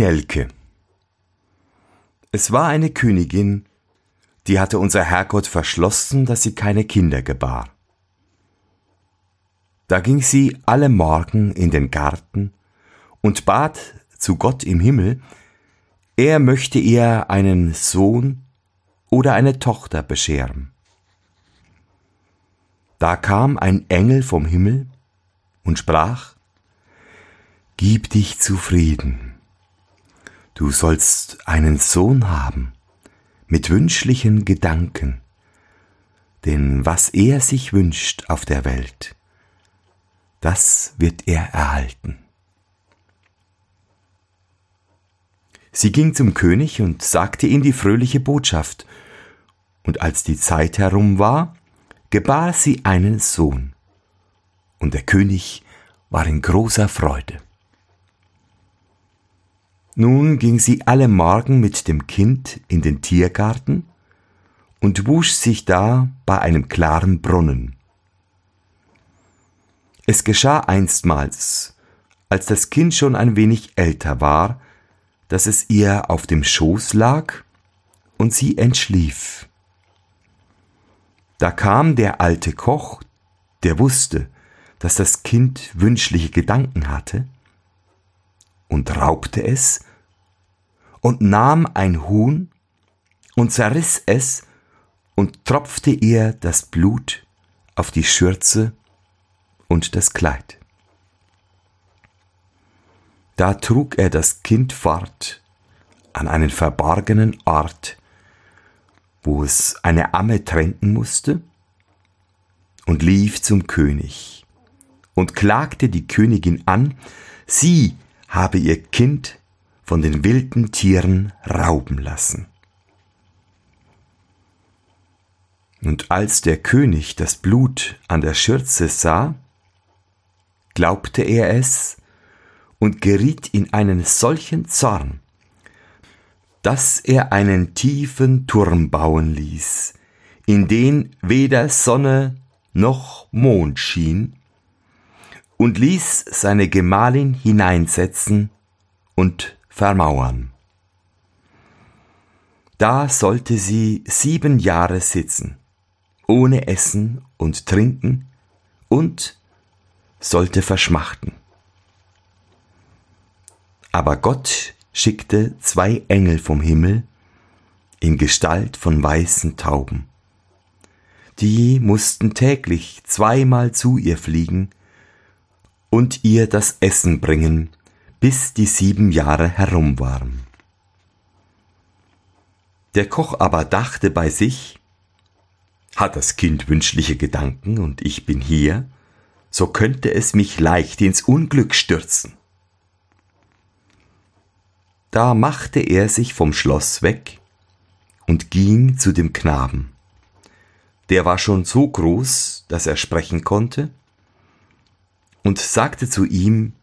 Nelke. Es war eine Königin, die hatte unser Herrgott verschlossen, dass sie keine Kinder gebar. Da ging sie alle Morgen in den Garten und bat zu Gott im Himmel, er möchte ihr einen Sohn oder eine Tochter bescheren. Da kam ein Engel vom Himmel und sprach, Gib dich zufrieden Du sollst einen Sohn haben mit wünschlichen Gedanken, denn was er sich wünscht auf der Welt, das wird er erhalten. Sie ging zum König und sagte ihm die fröhliche Botschaft, und als die Zeit herum war, gebar sie einen Sohn, und der König war in großer Freude. Nun ging sie alle Morgen mit dem Kind in den Tiergarten und wusch sich da bei einem klaren Brunnen. Es geschah einstmals, als das Kind schon ein wenig älter war, dass es ihr auf dem Schoß lag und sie entschlief. Da kam der alte Koch, der wusste, dass das Kind wünschliche Gedanken hatte, und raubte es und nahm ein Huhn und zerriss es und tropfte ihr das Blut auf die Schürze und das Kleid. Da trug er das Kind fort an einen verborgenen Ort, wo es eine Amme tränken musste, und lief zum König und klagte die Königin an, sie habe ihr Kind von den wilden Tieren rauben lassen. Und als der König das Blut an der Schürze sah, glaubte er es und geriet in einen solchen Zorn, dass er einen tiefen Turm bauen ließ, in den weder Sonne noch Mond schien, und ließ seine Gemahlin hineinsetzen und vermauern. Da sollte sie sieben Jahre sitzen, ohne Essen und Trinken und sollte verschmachten. Aber Gott schickte zwei Engel vom Himmel in Gestalt von weißen Tauben. Die mussten täglich zweimal zu ihr fliegen und ihr das Essen bringen, bis die sieben Jahre herum waren. Der Koch aber dachte bei sich, hat das Kind wünschliche Gedanken und ich bin hier, so könnte es mich leicht ins Unglück stürzen. Da machte er sich vom Schloss weg und ging zu dem Knaben. Der war schon so groß, dass er sprechen konnte, und sagte zu ihm,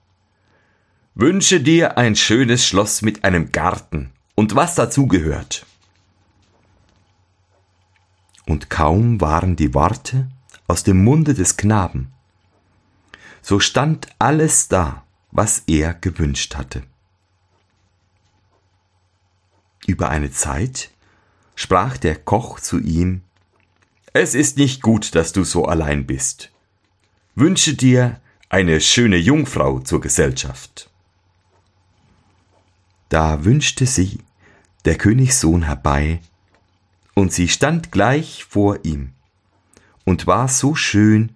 Wünsche dir ein schönes Schloss mit einem Garten und was dazu gehört. Und kaum waren die Worte aus dem Munde des Knaben, so stand alles da, was er gewünscht hatte. Über eine Zeit sprach der Koch zu ihm, Es ist nicht gut, dass du so allein bist. Wünsche dir eine schöne Jungfrau zur Gesellschaft. Da wünschte sie der Königssohn herbei, und sie stand gleich vor ihm und war so schön,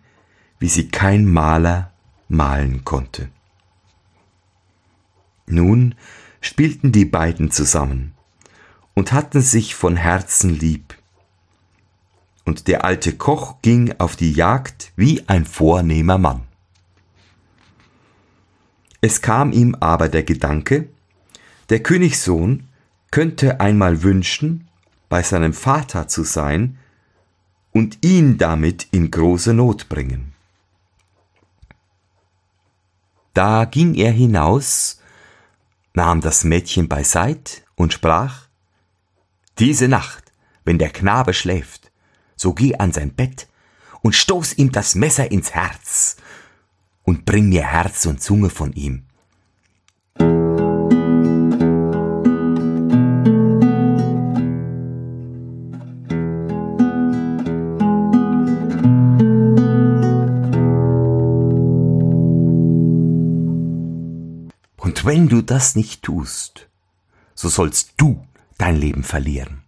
wie sie kein Maler malen konnte. Nun spielten die beiden zusammen und hatten sich von Herzen lieb. Und der alte Koch ging auf die Jagd wie ein vornehmer Mann. Es kam ihm aber der Gedanke, der Königssohn könnte einmal wünschen, bei seinem Vater zu sein und ihn damit in große Not bringen. Da ging er hinaus, nahm das Mädchen beiseit und sprach, Diese Nacht, wenn der Knabe schläft, so geh an sein Bett und stoß ihm das Messer ins Herz und bring mir Herz und Zunge von ihm du das nicht tust, so sollst du dein Leben verlieren.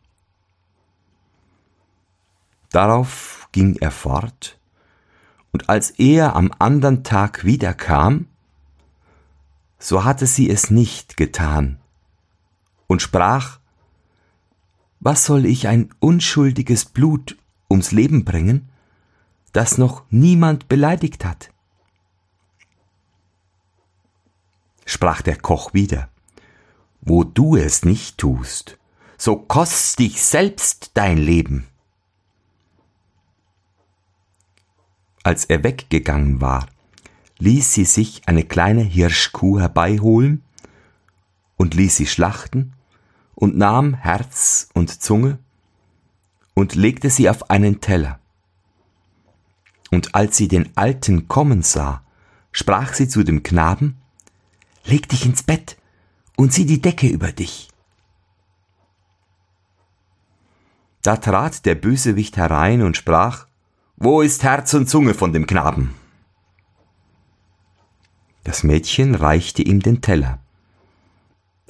Darauf ging er fort, und als er am andern Tag wiederkam, so hatte sie es nicht getan und sprach, Was soll ich ein unschuldiges Blut ums Leben bringen, das noch niemand beleidigt hat? Sprach der Koch wieder, Wo du es nicht tust, so kost dich selbst dein Leben. Als er weggegangen war, ließ sie sich eine kleine Hirschkuh herbeiholen und ließ sie schlachten und nahm Herz und Zunge und legte sie auf einen Teller. Und als sie den Alten kommen sah, sprach sie zu dem Knaben, Leg dich ins Bett und zieh die Decke über dich. Da trat der Bösewicht herein und sprach, Wo ist Herz und Zunge von dem Knaben? Das Mädchen reichte ihm den Teller.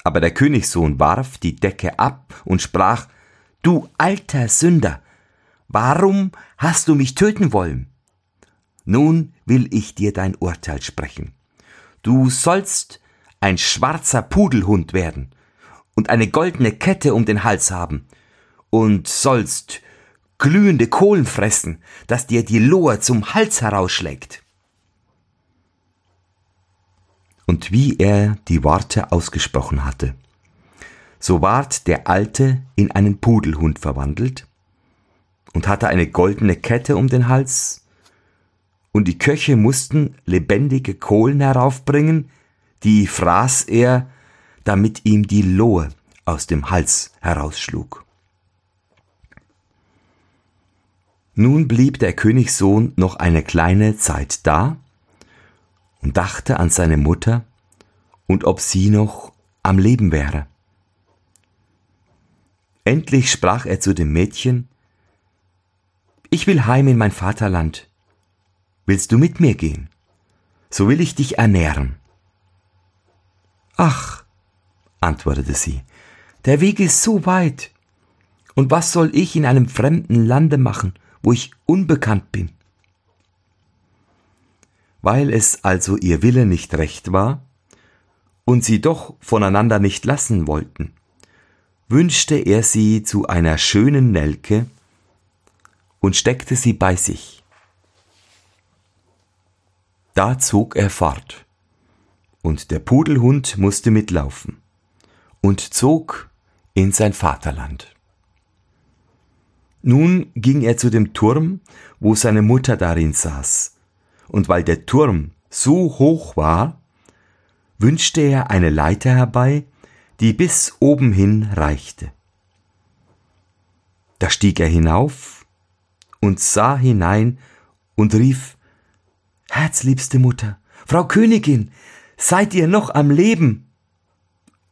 Aber der Königssohn warf die Decke ab und sprach Du alter Sünder, warum hast du mich töten wollen? Nun will ich dir dein Urteil sprechen. Du sollst ein schwarzer Pudelhund werden und eine goldene Kette um den Hals haben und sollst glühende Kohlen fressen, dass dir die Lohe zum Hals herausschlägt. und wie er die Worte ausgesprochen hatte. So ward der Alte in einen Pudelhund verwandelt und hatte eine goldene Kette um den Hals, und die Köche mussten lebendige Kohlen heraufbringen, die fraß er, damit ihm die Lohe aus dem Hals herausschlug. Nun blieb der Königssohn noch eine kleine Zeit da, und dachte an seine Mutter und ob sie noch am Leben wäre. Endlich sprach er zu dem Mädchen, Ich will heim in mein Vaterland. Willst du mit mir gehen? So will ich dich ernähren. Ach, antwortete sie, der Weg ist so weit. Und was soll ich in einem fremden Lande machen, wo ich unbekannt bin? Weil es also ihr Wille nicht recht war und sie doch voneinander nicht lassen wollten, wünschte er sie zu einer schönen Nelke und steckte sie bei sich. Da zog er fort, und der Pudelhund musste mitlaufen und zog in sein Vaterland. Nun ging er zu dem Turm, wo seine Mutter darin saß, und weil der Turm so hoch war, wünschte er eine Leiter herbei, die bis oben hin reichte. Da stieg er hinauf und sah hinein und rief Herzliebste Mutter, Frau Königin, seid ihr noch am Leben?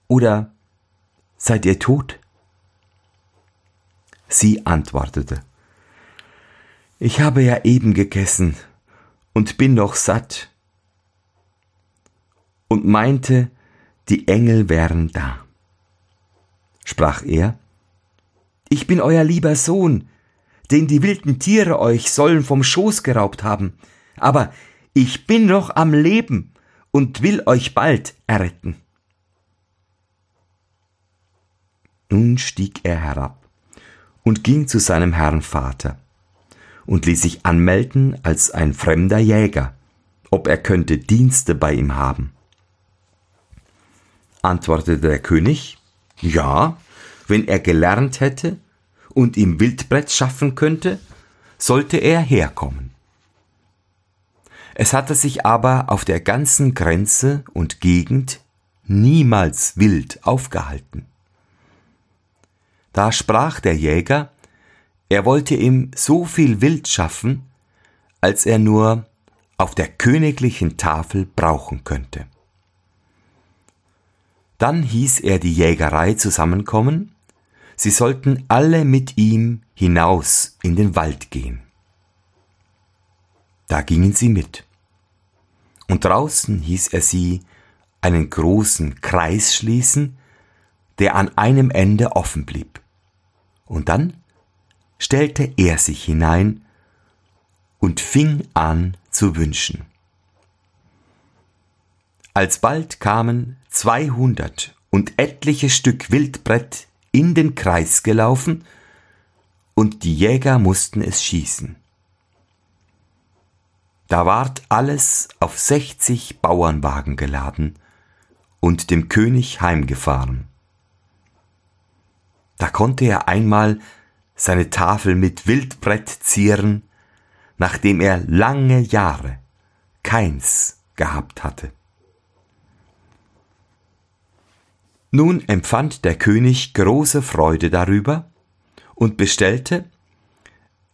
Oder seid ihr tot? Sie antwortete Ich habe ja eben gegessen und bin noch satt und meinte, die Engel wären da. Sprach er, ich bin euer lieber Sohn, den die wilden Tiere euch sollen vom Schoß geraubt haben, aber ich bin noch am Leben und will euch bald erretten. Nun stieg er herab und ging zu seinem Herrn Vater und ließ sich anmelden als ein fremder Jäger, ob er könnte Dienste bei ihm haben. Antwortete der König, ja, wenn er gelernt hätte und ihm Wildbrett schaffen könnte, sollte er herkommen. Es hatte sich aber auf der ganzen Grenze und Gegend niemals wild aufgehalten. Da sprach der Jäger, er wollte ihm so viel Wild schaffen, als er nur auf der königlichen Tafel brauchen könnte. Dann hieß er die Jägerei zusammenkommen, sie sollten alle mit ihm hinaus in den Wald gehen. Da gingen sie mit. Und draußen hieß er sie einen großen Kreis schließen, der an einem Ende offen blieb. Und dann stellte er sich hinein und fing an zu wünschen. Alsbald kamen zweihundert und etliche Stück Wildbrett in den Kreis gelaufen, und die Jäger mussten es schießen. Da ward alles auf sechzig Bauernwagen geladen und dem König heimgefahren. Da konnte er einmal seine Tafel mit Wildbrett zieren, nachdem er lange Jahre keins gehabt hatte. Nun empfand der König große Freude darüber und bestellte,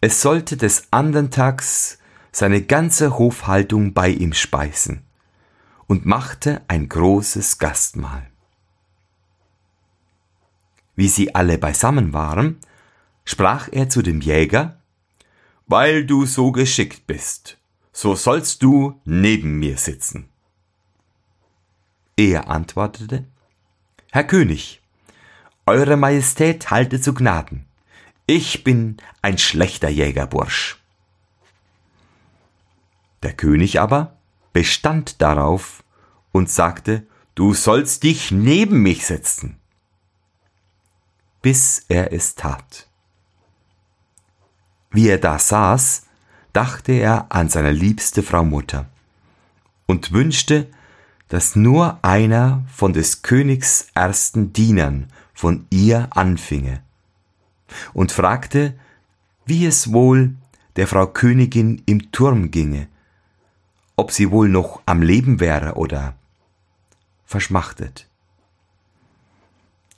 es sollte des andern Tags seine ganze Hofhaltung bei ihm speisen und machte ein großes Gastmahl. Wie sie alle beisammen waren, sprach er zu dem Jäger, Weil du so geschickt bist, so sollst du neben mir sitzen. Er antwortete, Herr König, Eure Majestät halte zu Gnaden. Ich bin ein schlechter Jägerbursch. Der König aber bestand darauf und sagte, Du sollst dich neben mich setzen. Bis er es tat. Wie er da saß, dachte er an seine liebste Frau Mutter und wünschte, dass nur einer von des Königs ersten Dienern von ihr anfinge, und fragte, wie es wohl der Frau Königin im Turm ginge, ob sie wohl noch am Leben wäre oder verschmachtet.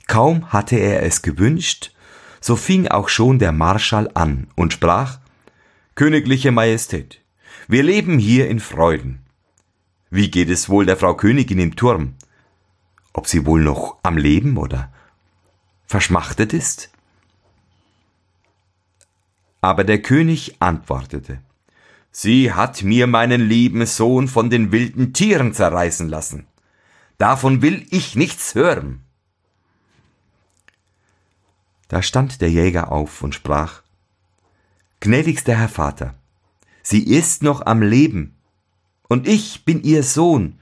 Kaum hatte er es gewünscht, so fing auch schon der Marschall an und sprach Königliche Majestät, wir leben hier in Freuden. Wie geht es wohl der Frau Königin im Turm? Ob sie wohl noch am Leben oder verschmachtet ist? Aber der König antwortete, Sie hat mir meinen lieben Sohn von den wilden Tieren zerreißen lassen. Davon will ich nichts hören. Da stand der Jäger auf und sprach, Gnädigster Herr Vater, sie ist noch am Leben und ich bin ihr Sohn.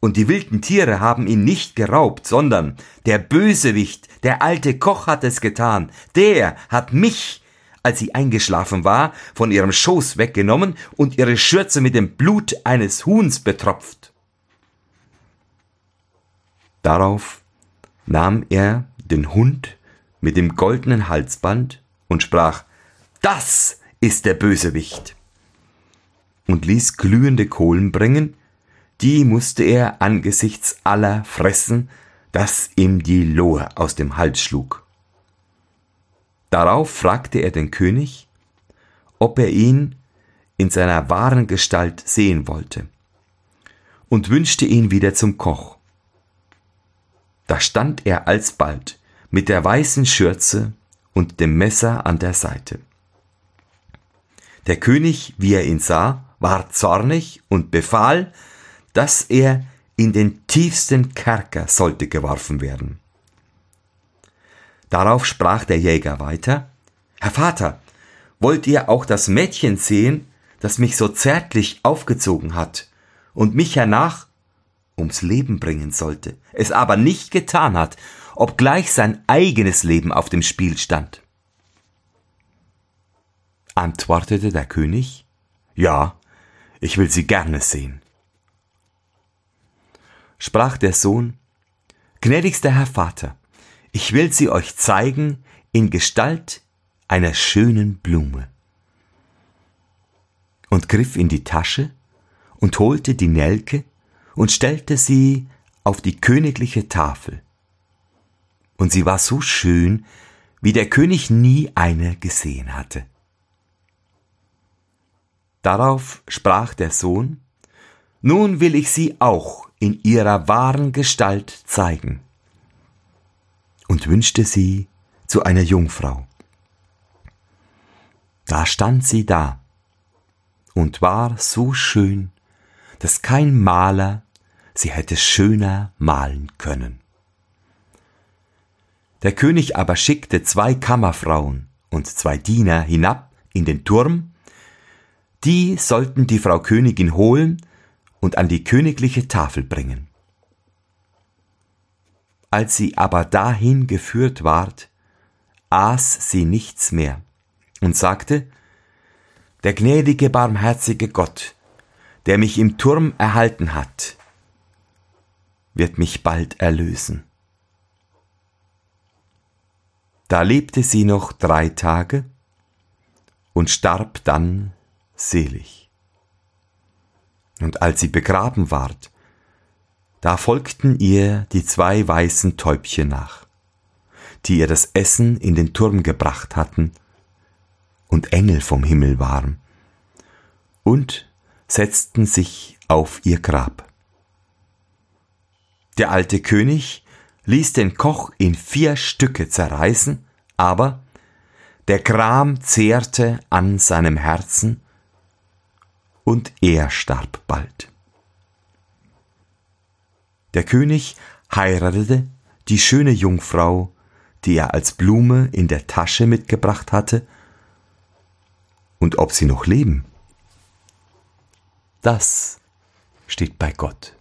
Und die wilden Tiere haben ihn nicht geraubt, sondern der Bösewicht, der alte Koch hat es getan. Der hat mich, als sie eingeschlafen war, von ihrem Schoß weggenommen und ihre Schürze mit dem Blut eines Huhns betropft. Darauf nahm er den Hund mit dem goldenen Halsband und sprach, das ist der Bösewicht und ließ glühende Kohlen bringen, die musste er angesichts aller fressen, dass ihm die Lohe aus dem Hals schlug. Darauf fragte er den König, ob er ihn in seiner wahren Gestalt sehen wollte, und wünschte ihn wieder zum Koch. Da stand er alsbald mit der weißen Schürze und dem Messer an der Seite. Der König, wie er ihn sah, war zornig und befahl, dass er in den tiefsten Kerker sollte geworfen werden. Darauf sprach der Jäger weiter, Herr Vater, wollt ihr auch das Mädchen sehen, das mich so zärtlich aufgezogen hat und mich hernach ums Leben bringen sollte, es aber nicht getan hat, obgleich sein eigenes Leben auf dem Spiel stand? Antwortete der König, Ja, ich will sie gerne sehen. Sprach der Sohn, Gnädigster Herr Vater, ich will sie euch zeigen in Gestalt einer schönen Blume. Und griff in die Tasche und holte die Nelke und stellte sie auf die königliche Tafel. Und sie war so schön, wie der König nie eine gesehen hatte. Darauf sprach der Sohn, Nun will ich sie auch in ihrer wahren Gestalt zeigen, und wünschte sie zu einer Jungfrau. Da stand sie da und war so schön, dass kein Maler sie hätte schöner malen können. Der König aber schickte zwei Kammerfrauen und zwei Diener hinab in den Turm, die sollten die Frau Königin holen und an die königliche Tafel bringen. Als sie aber dahin geführt ward, aß sie nichts mehr und sagte, Der gnädige, barmherzige Gott, der mich im Turm erhalten hat, wird mich bald erlösen. Da lebte sie noch drei Tage und starb dann selig. Und als sie begraben ward, da folgten ihr die zwei weißen Täubchen nach, die ihr das Essen in den Turm gebracht hatten, und Engel vom Himmel waren, und setzten sich auf ihr Grab. Der alte König ließ den Koch in vier Stücke zerreißen, aber der Gram zehrte an seinem Herzen, und er starb bald. Der König heiratete die schöne Jungfrau, die er als Blume in der Tasche mitgebracht hatte, und ob sie noch leben, das steht bei Gott.